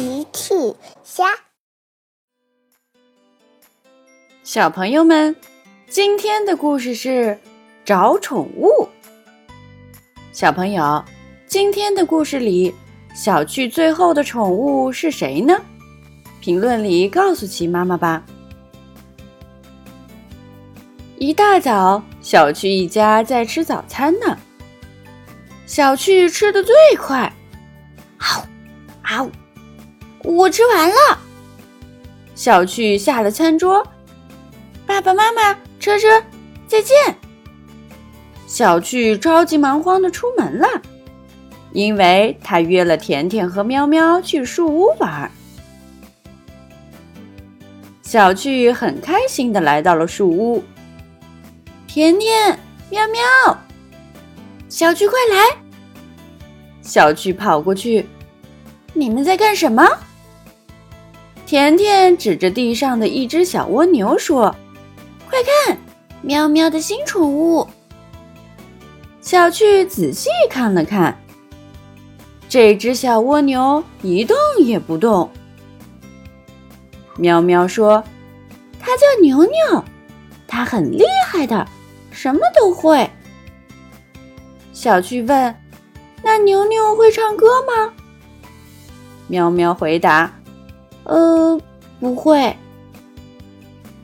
奇趣虾，小朋友们，今天的故事是找宠物。小朋友，今天的故事里，小趣最后的宠物是谁呢？评论里告诉奇妈妈吧。一大早，小趣一家在吃早餐呢。小趣吃的最快，嗷，嗷。我吃完了，小趣下了餐桌。爸爸妈妈，车车，再见。小趣着急忙慌的出门了，因为他约了甜甜和喵喵去树屋玩。小趣很开心的来到了树屋。甜甜，喵喵，小趣快来！小趣跑过去，你们在干什么？甜甜指着地上的一只小蜗牛说：“快看，喵喵的新宠物。”小趣仔细看了看，这只小蜗牛一动也不动。喵喵说：“它叫牛牛，它很厉害的，什么都会。”小趣问：“那牛牛会唱歌吗？”喵喵回答。呃，不会。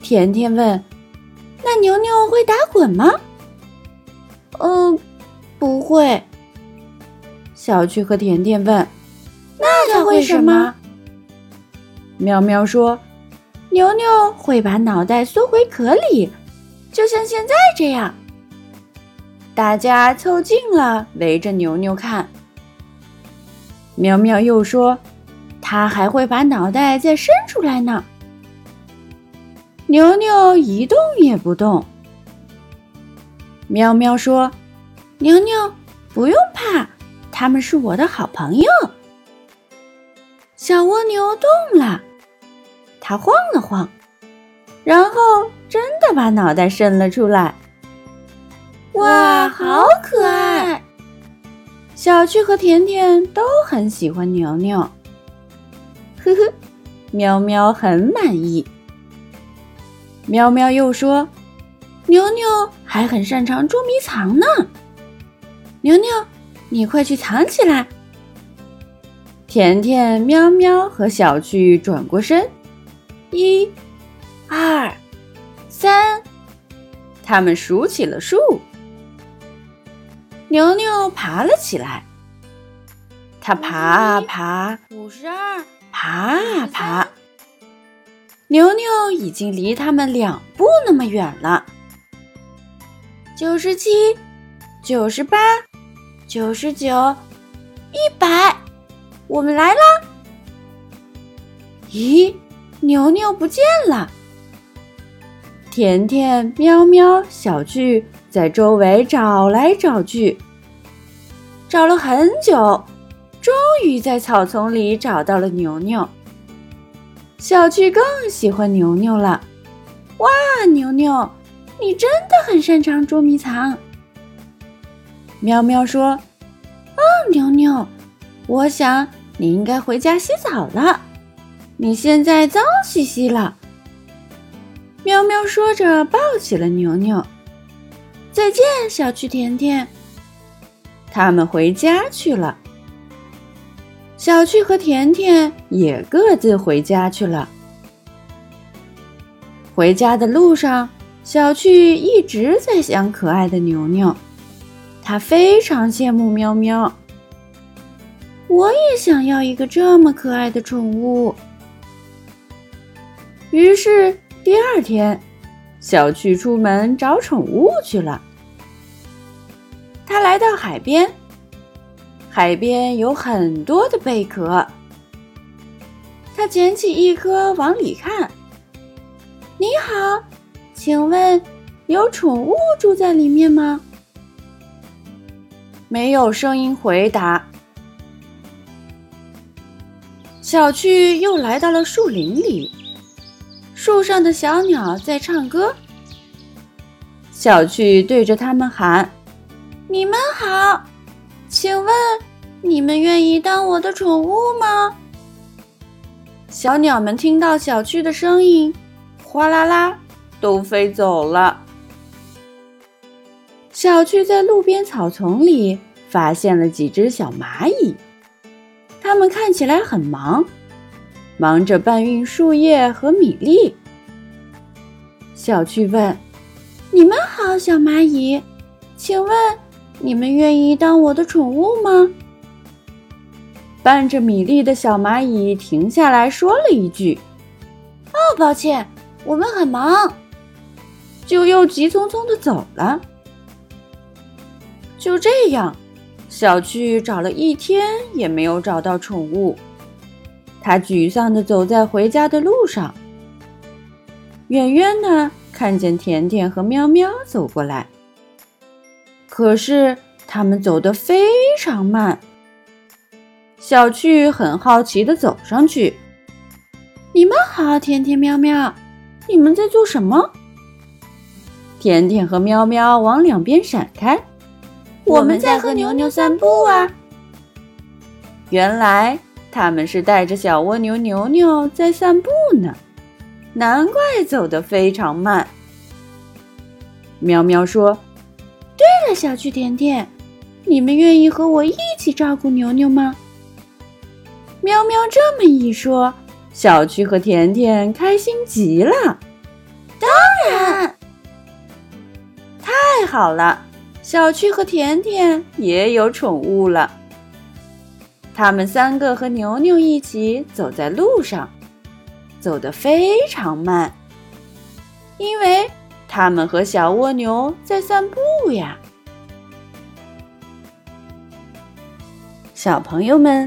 甜甜问：“那牛牛会打滚吗？”“呃，不会。”小趣和甜甜问：“那它会什么？”喵喵说：“牛牛会把脑袋缩回壳里，就像现在这样。”大家凑近了，围着牛牛看。喵喵又说。它还会把脑袋再伸出来呢。牛牛一动也不动。喵喵说：“牛牛，不用怕，他们是我的好朋友。”小蜗牛动了，它晃了晃，然后真的把脑袋伸了出来。哇，好可爱！小趣和甜甜都很喜欢牛牛。呵呵，喵喵很满意。喵喵又说：“牛牛还很擅长捉迷藏呢。”牛牛，你快去藏起来。甜甜、喵喵和小趣转过身，一、二、三，他们数起了数。牛牛爬了起来，它爬啊爬，五十二。爬啊爬，牛牛已经离他们两步那么远了。九十七，九十八，九十九，一百，我们来了！咦，牛牛不见了。甜甜、喵喵、小巨在周围找来找去，找了很久。终于在草丛里找到了牛牛。小趣更喜欢牛牛了。哇，牛牛，你真的很擅长捉迷藏。喵喵说：“哦，牛牛，我想你应该回家洗澡了。你现在脏兮兮了。”喵喵说着抱起了牛牛。再见，小趣甜甜。他们回家去了。小趣和甜甜也各自回家去了。回家的路上，小趣一直在想可爱的牛牛，他非常羡慕喵喵。我也想要一个这么可爱的宠物。于是第二天，小趣出门找宠物去了。他来到海边。海边有很多的贝壳，他捡起一颗往里看。你好，请问有宠物住在里面吗？没有声音回答。小趣又来到了树林里，树上的小鸟在唱歌。小趣对着它们喊：“你们好。”请问，你们愿意当我的宠物吗？小鸟们听到小趣的声音，哗啦啦，都飞走了。小趣在路边草丛里发现了几只小蚂蚁，它们看起来很忙，忙着搬运树叶和米粒。小趣问：“你们好，小蚂蚁，请问你们愿意当我的宠物吗？”搬着米粒的小蚂蚁停下来说了一句：“哦，抱歉，我们很忙。”就又急匆匆的走了。就这样，小趣找了一天也没有找到宠物，他沮丧的走在回家的路上。远远的看见甜甜和喵喵走过来，可是他们走得非常慢。小趣很好奇的走上去：“你们好，甜甜、喵喵，你们在做什么？”甜甜和喵喵往两边闪开：“我们在和牛牛散步啊。”原来他们是带着小蜗牛牛牛在散步呢，难怪走得非常慢。喵喵说：“对了，小趣、甜甜，你们愿意和我一起照顾牛牛吗？”喵喵这么一说，小趣和甜甜开心极了。当然，太好了，小趣和甜甜也有宠物了。他们三个和牛牛一起走在路上，走得非常慢，因为他们和小蜗牛在散步呀。小朋友们。